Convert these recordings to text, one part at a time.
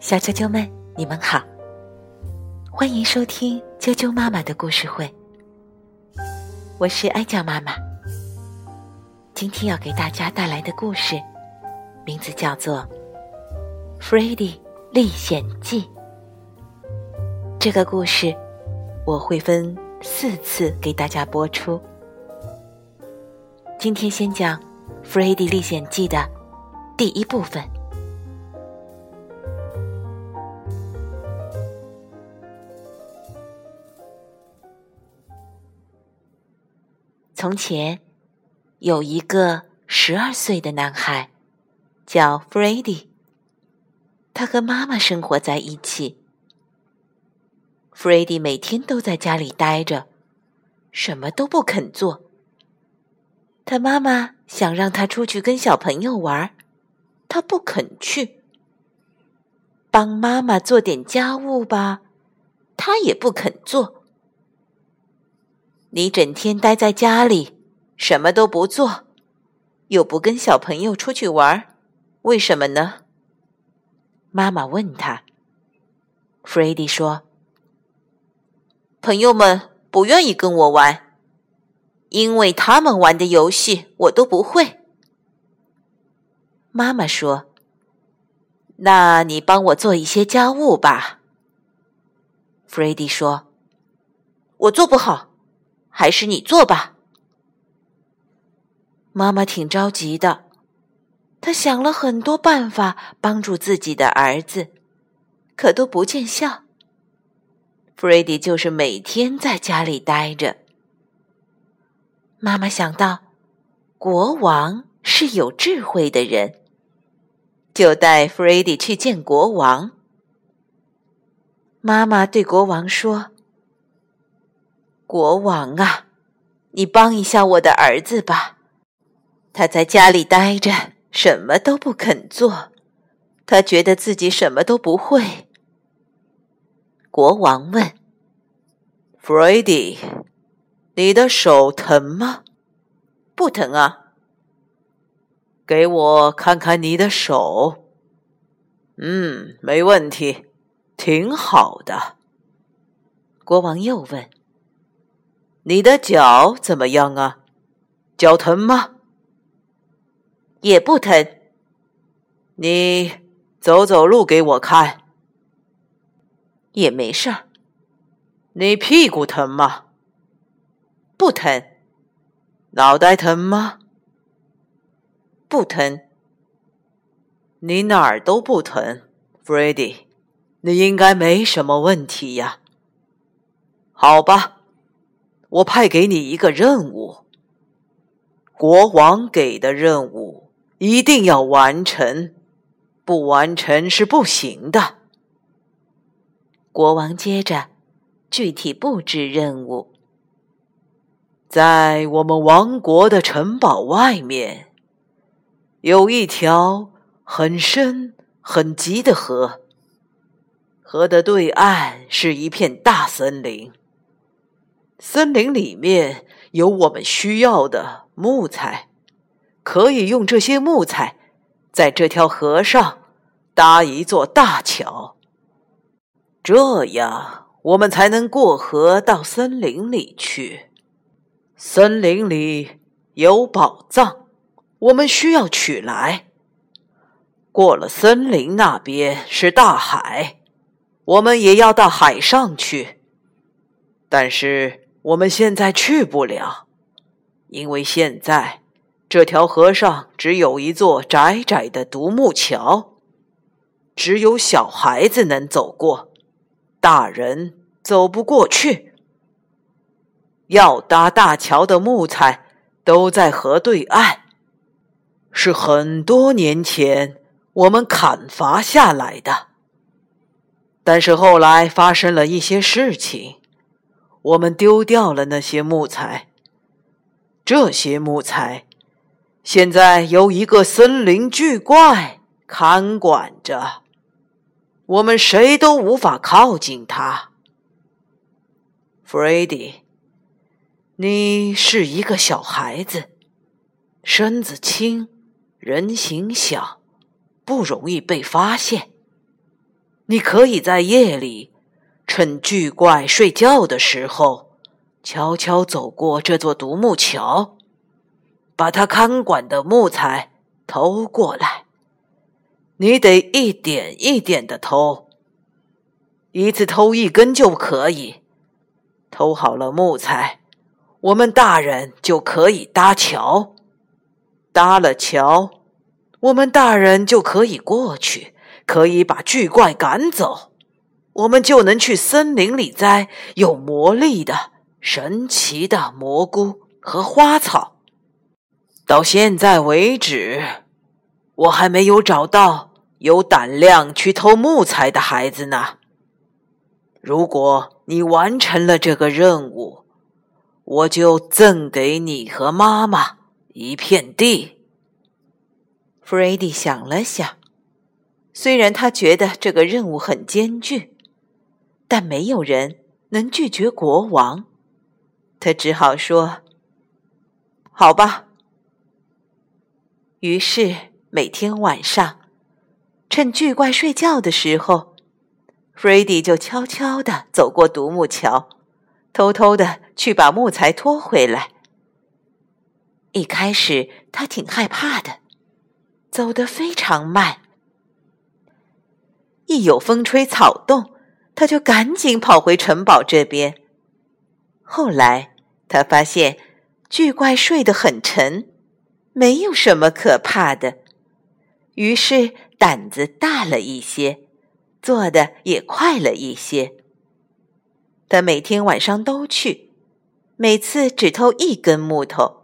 小啾啾们，你们好，欢迎收听啾啾妈妈的故事会。我是哀酱妈妈，今天要给大家带来的故事，名字叫做《弗瑞迪历险记》。这个故事我会分四次给大家播出。今天先讲《弗瑞迪历险记》的第一部分。从前，有一个十二岁的男孩，叫弗瑞迪。他和妈妈生活在一起。弗瑞迪每天都在家里待着，什么都不肯做。他妈妈想让他出去跟小朋友玩，他不肯去。帮妈妈做点家务吧，他也不肯做。你整天待在家里，什么都不做，又不跟小朋友出去玩，为什么呢？妈妈问他。弗瑞迪说：“朋友们不愿意跟我玩，因为他们玩的游戏我都不会。”妈妈说：“那你帮我做一些家务吧。”弗瑞迪说：“我做不好。”还是你做吧。妈妈挺着急的，她想了很多办法帮助自己的儿子，可都不见效。弗瑞迪就是每天在家里待着。妈妈想到，国王是有智慧的人，就带弗瑞迪去见国王。妈妈对国王说。国王啊，你帮一下我的儿子吧。他在家里待着，什么都不肯做，他觉得自己什么都不会。国王问：“弗瑞迪，你的手疼吗？”“不疼啊。”“给我看看你的手。”“嗯，没问题，挺好的。”国王又问。你的脚怎么样啊？脚疼吗？也不疼。你走走路给我看。也没事儿。你屁股疼吗？不疼。脑袋疼吗？不疼。你哪儿都不疼，f r e d d y，你应该没什么问题呀。好吧。我派给你一个任务，国王给的任务一定要完成，不完成是不行的。国王接着具体布置任务，在我们王国的城堡外面有一条很深很急的河，河的对岸是一片大森林。森林里面有我们需要的木材，可以用这些木材在这条河上搭一座大桥，这样我们才能过河到森林里去。森林里有宝藏，我们需要取来。过了森林那边是大海，我们也要到海上去，但是。我们现在去不了，因为现在这条河上只有一座窄窄的独木桥，只有小孩子能走过，大人走不过去。要搭大桥的木材都在河对岸，是很多年前我们砍伐下来的，但是后来发生了一些事情。我们丢掉了那些木材，这些木材现在由一个森林巨怪看管着，我们谁都无法靠近它。弗瑞迪，你是一个小孩子，身子轻，人形小，不容易被发现。你可以在夜里，趁巨怪睡觉的时候，悄悄走过这座独木桥，把他看管的木材偷过来。你得一点一点的偷，一次偷一根就可以。偷好了木材，我们大人就可以搭桥。搭了桥，我们大人就可以过去，可以把巨怪赶走。我们就能去森林里摘有魔力的神奇的蘑菇和花草。到现在为止，我还没有找到有胆量去偷木材的孩子呢。如果你完成了这个任务，我就赠给你和妈妈一片地。弗瑞迪想了想，虽然他觉得这个任务很艰巨，但没有人能拒绝国王。他只好说：“好吧。”于是每天晚上，趁巨怪睡觉的时候。弗瑞迪就悄悄地走过独木桥，偷偷地去把木材拖回来。一开始他挺害怕的，走得非常慢。一有风吹草动，他就赶紧跑回城堡这边。后来他发现巨怪睡得很沉，没有什么可怕的，于是胆子大了一些。做的也快了一些。他每天晚上都去，每次只偷一根木头，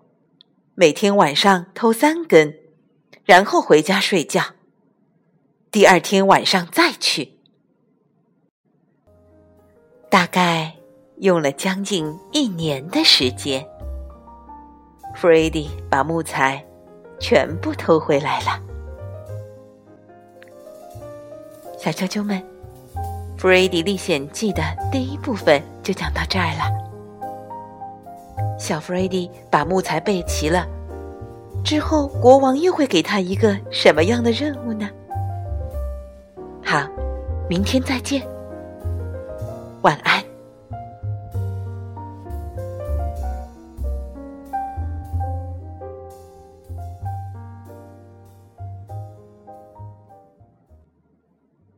每天晚上偷三根，然后回家睡觉。第二天晚上再去，大概用了将近一年的时间，弗瑞迪把木材全部偷回来了。小啾啾们，《弗瑞迪历险记》的第一部分就讲到这儿了。小弗瑞迪把木材备齐了，之后国王又会给他一个什么样的任务呢？好，明天再见，晚安。